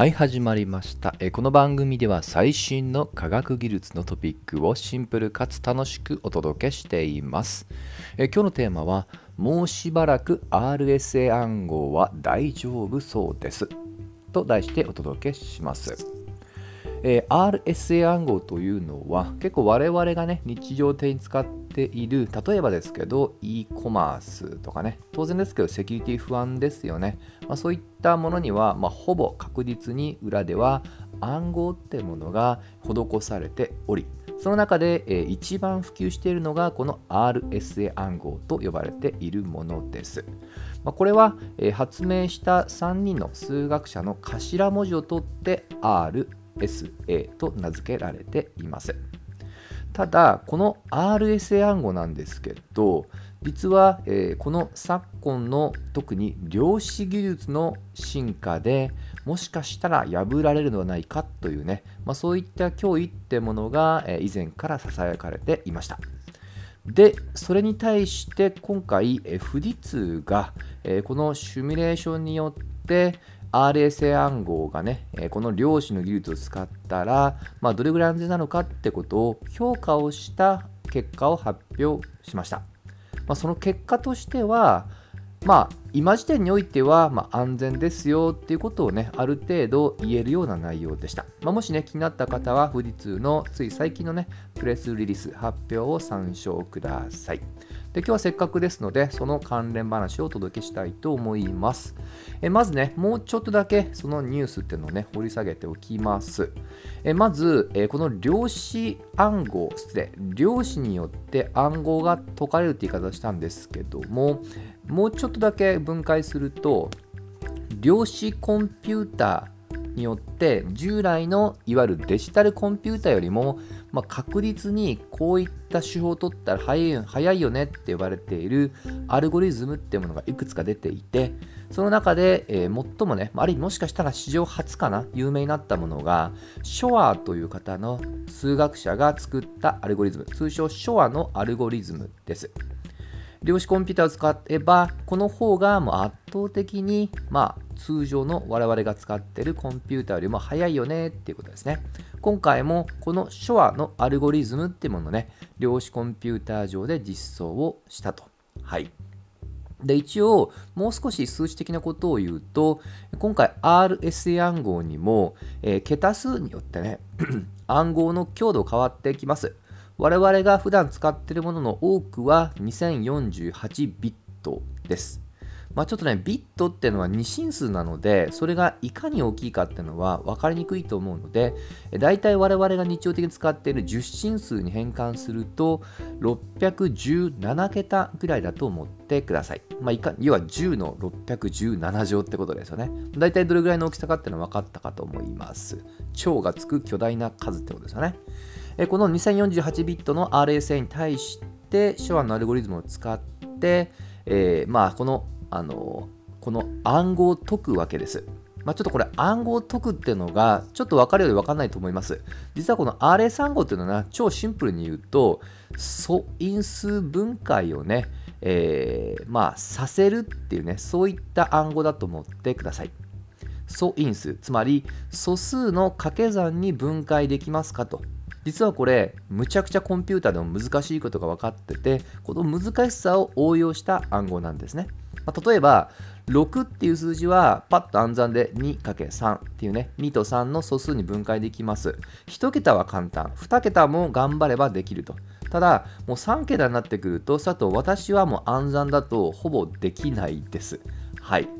はい始まりました。えこの番組では最新の科学技術のトピックをシンプルかつ楽しくお届けしています。え今日のテーマはもうしばらく RSA 暗号は大丈夫そうです。と題してお届けします。えー、RSA 暗号というのは結構我々がね日常的に使っている例えばですけど e コマースとかね当然ですけどセキュリティ不安ですよね、まあ、そういったものには、まあ、ほぼ確実に裏では暗号ってものが施されておりその中で、えー、一番普及しているのがこの RSA 暗号と呼ばれているものです。まあ、これは、えー、発明した3人の数学者の頭文字を取って R SA と名付けられています。ただ、この RSA 暗号なんですけど、実は、えー、この昨今の特に量子技術の進化でもしかしたら破られるのではないかというね、まあ、そういった脅威ってものが、えー、以前からささやかれていました。で、それに対して今回、えー、富士通が、えー、このシミュレーションによって、RSA 暗号がね、この量子の技術を使ったら、まあ、どれぐらい安全なのかってことを評価をした結果を発表しました。まあ、その結果としては、まあ、今時点においては、まあ、安全ですよっていうことをね、ある程度言えるような内容でした。まあ、もしね、気になった方は、富士通のつい最近のね、プレスリリース発表を参照ください。で今日はせっかくですので、その関連話をお届けしたいと思います。えまずね、もうちょっとだけそのニュースっていうのをね、掘り下げておきます。えまず、えこの量子暗号、失礼、量子によって暗号が解かれるって言い方をしたんですけども、もうちょっとだけ分解すると、量子コンピューター、によって従来のいわゆるデジタルコンピューターよりも、まあ、確実にこういった手法を取ったら早い早いよねって言われているアルゴリズムっていうものがいくつか出ていてその中で、えー、最もねあるいはもしかしたら史上初かな有名になったものがショアという方の数学者が作ったアルゴリズム通称ショアのアルゴリズムです。量子コンピューターを使えばこの方がもう圧倒的に、まあ、通常の我々が使っているコンピューターよりも早いよねっていうことですね。今回もこの手話のアルゴリズムっていうものをね、量子コンピューター上で実装をしたと。はい。で一応もう少し数値的なことを言うと今回 RSA 暗号にも、えー、桁数によってね 暗号の強度変わってきます我々が普段使っているものの多くは2048ビットですまあ、ちょっとね、ビットっていうのは2進数なので、それがいかに大きいかっていうのは分かりにくいと思うので、だいたい我々が日常的に使っている10進数に変換すると、617桁ぐらいだと思ってください。まあ、いか要は10の617乗ってことですよね。だいたいどれぐらいの大きさかっていうのは分かったかと思います。超がつく巨大な数ってことですよね。この2048ビットの RSA に対して、手話のアルゴリズムを使って、えー、まあこのあのこの暗号を解くわけです。まあ、ちょっとこれ暗号を解くっていうのがちょっと分かるようで分かんないと思います。実はこの RS 暗号っていうのは超シンプルに言うと素因数分解をね、えー、まあさせるっていうねそういった暗号だと思ってください。素因数つまり素数の掛け算に分解できますかと実はこれむちゃくちゃコンピューターでも難しいことが分かっててこの難しさを応用した暗号なんですね。まあ、例えば6っていう数字はパッと暗算で 2×3 っていうね2と3の素数に分解できます。1桁は簡単。2桁も頑張ればできると。ただもう3桁になってくると佐藤私はもう暗算だとほぼできないです。はい。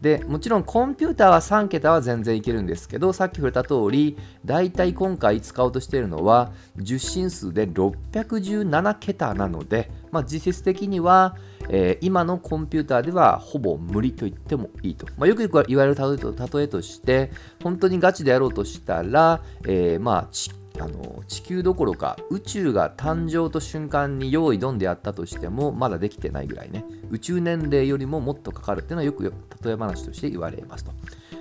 でもちろんコンピューターは3桁は全然いけるんですけどさっき触れた通りだいたい今回使おうとしているのは10進数で617桁なので、まあ、実質的には、えー、今のコンピューターではほぼ無理と言ってもいいと、まあ、よく言われる例えとして本当にガチでやろうとしたら、えー、まああの地球どころか宇宙が誕生と瞬間に用意どんでやったとしてもまだできてないぐらいね。宇宙年齢よりももっとかかるっていうのはよく例え話として言われますと。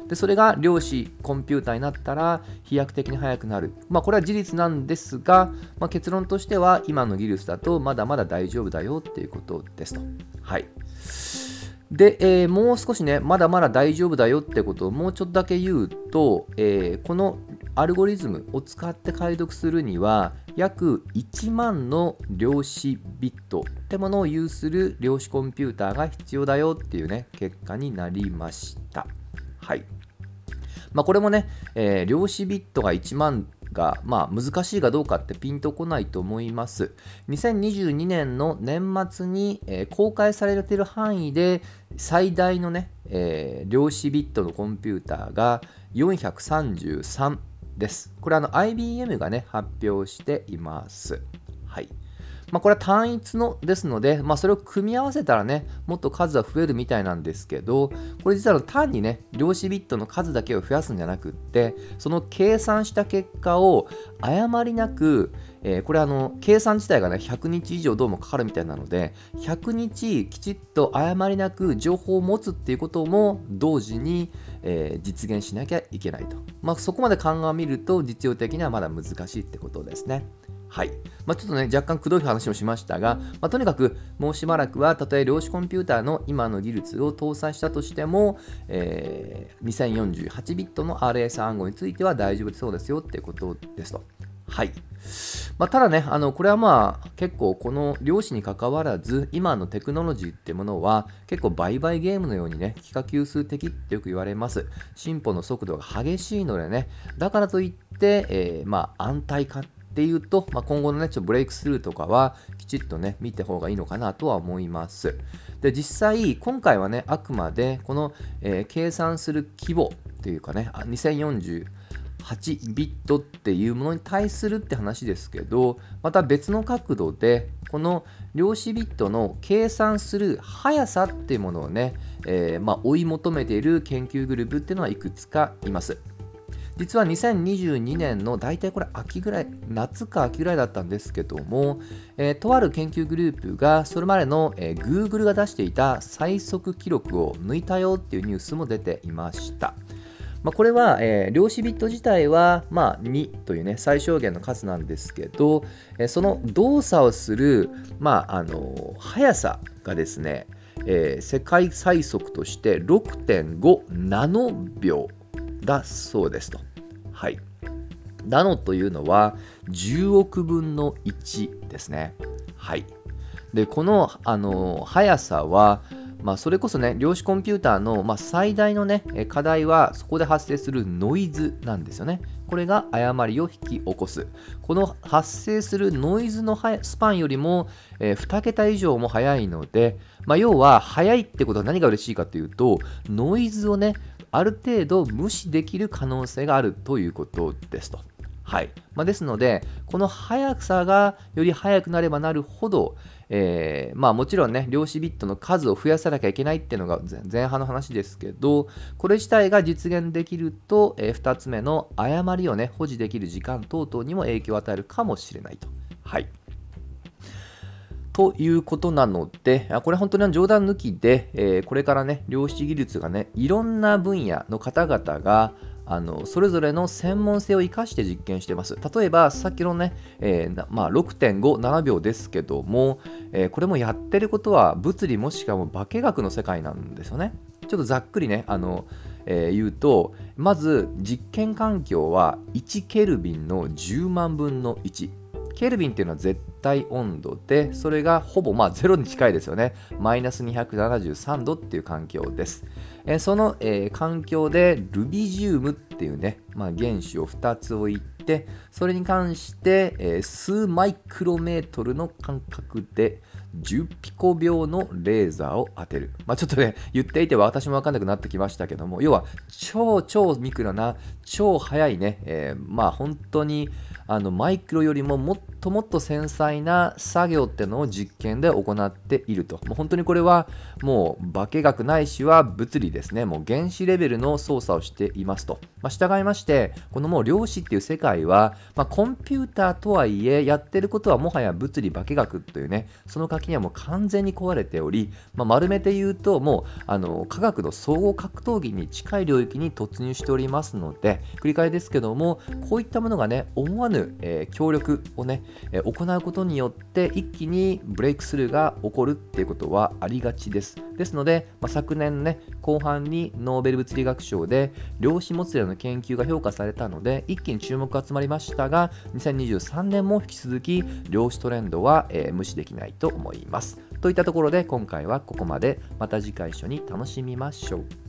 でそれが量子コンピューターになったら飛躍的に速くなる、まあ、これは事実なんですが、まあ、結論としては今の技術だとまだまだ大丈夫だよっていうことですと。はい。で、えー、もう少しね、まだまだ大丈夫だよってことをもうちょっとだけ言うと、えー、このアルゴリズムを使って解読するには、約1万の量子ビットってものを有する量子コンピューターが必要だよっていうね、結果になりました。はい。まあ、これもね、えー、量子ビットが1万が、まあ、難しいかどうかってピンとこないと思います。2022年の年末に、えー、公開されている範囲で最大のね、えー、量子ビットのコンピューターが433です。これはあの IBM がね、発表しています。はい。まあ、これは単一のですので、まあ、それを組み合わせたらね、もっと数は増えるみたいなんですけど、これ実は単にね、量子ビットの数だけを増やすんじゃなくって、その計算した結果を誤りなく、えー、これあの計算自体がね100日以上どうもかかるみたいなので100日きちっと誤りなく情報を持つっていうことも同時に、えー、実現しなきゃいけないと、まあ、そこまで鑑みると実用的にはまだ難しいってことですね。はい。まあ、ちょっとね、若干くどい話をしましたが、まあ、とにかくもうしばらくは、たとえ量子コンピューターの今の技術を搭載したとしても、えー、2048ビットの RS 暗号については大丈夫そうですよっていうことですと。はい。まあ、ただね、あのこれはまあ結構この量子にかかわらず今のテクノロジーってものは結構売買ゲームのようにね、幾何級数的ってよく言われます。進歩の速度が激しいのでね、だからといって、えー、まあ安泰化ていうと、まあ、今後のね、ちょっとブレイクスルーとかはきちっとね、見た方がいいのかなとは思います。で、実際、今回はね、あくまでこの、えー、計算する規模っていうかね、2048ビットっていうものに対するって話ですけどまた別の角度でこの量子ビットの計算する速さっていうものをね、えー、まあ、追い求めている研究グループっていうのはいくつかいます。実は2022年の大体これ秋ぐらい、夏か秋ぐらいだったんですけども、えー、とある研究グループがそれまでの、えー、Google が出していた最速記録を抜いたよっていうニュースも出ていました。まあ、これは、えー、量子ビット自体は、まあ、2というね最小限の数なんですけど、えー、その動作をする、まあ、あの速さがですね、えー、世界最速として6.5ナノ秒だそうですと。はい。ナノというのは10億分の1ですね。はい。で、この、あの速さは、まあ、それこそね、量子コンピューターの、まあ、最大のね、課題はそこで発生するノイズなんですよね。これが誤りを引き起こす。この発生するノイズのスパンよりも、えー、2桁以上も速いので、まあ、要は速いってことは何が嬉しいかというと、ノイズをね、ある程度無視できる可能性があるということですと。はいまあ、ですので、この速さがより速くなればなるほど、えー、まあもちろんね、量子ビットの数を増やさなきゃいけないっていうのが前半の話ですけど、これ自体が実現できると、えー、2つ目の誤りをね、保持できる時間等々にも影響を与えるかもしれないと。はい。ということなので、これ本当に冗談抜きで、これからね、量子技術がね、いろんな分野の方々が、あのそれぞれの専門性を生かして実験してます。例えば、さっきのね、えー、まあ、6.57秒ですけども、えー、これもやってることは物理もしくは化学の世界なんですよね。ちょっとざっくりね、あのえー、言うと、まず実験環境は1ケルビンの10万分の1。ケルビンっていうのは絶対温度で、それがほぼまあ0に近いですよね。マイナス273度っていう環境です。えー、その、えー、環境でルビジウムっていうね、まあ、原子を2つ置いて、それに関して、えー、数マイクロメートルの間隔で10ピコ秒のレーザーを当てる。まあ、ちょっとね、言っていては私も分かんなくなってきましたけども、要は超超ミクロな、超速いね、えー、まあ本当にあのマイクロよりももっともっと繊細な作業ってのを実験で行っていると。もう本当にこれはもう化学ないしは物理ですね。もう原子レベルの操作をしていますと。まあ、従いまして、このもう量子っていう世界は、まあ、コンピューターとはいえやってることはもはや物理化学というね、その巻にはもう完全に壊れており、まあ、丸めて言うともうあの科学の総合格闘技に近い領域に突入しておりますので繰り返しですけどもこういったものがね思わぬ、えー、協力をね、えー、行うことによって一気にブレイクスルーが起こるっていうことはありがちです。ですので、まあ、昨年ね後半にノーベル物理学賞で量子もつれの研究が評価されたので一気に注目が集まりましたが2023年も引き続き量子トレンドは、えー、無視できないと思います。といったところで今回はここまで。また次回一緒に楽しみましょう。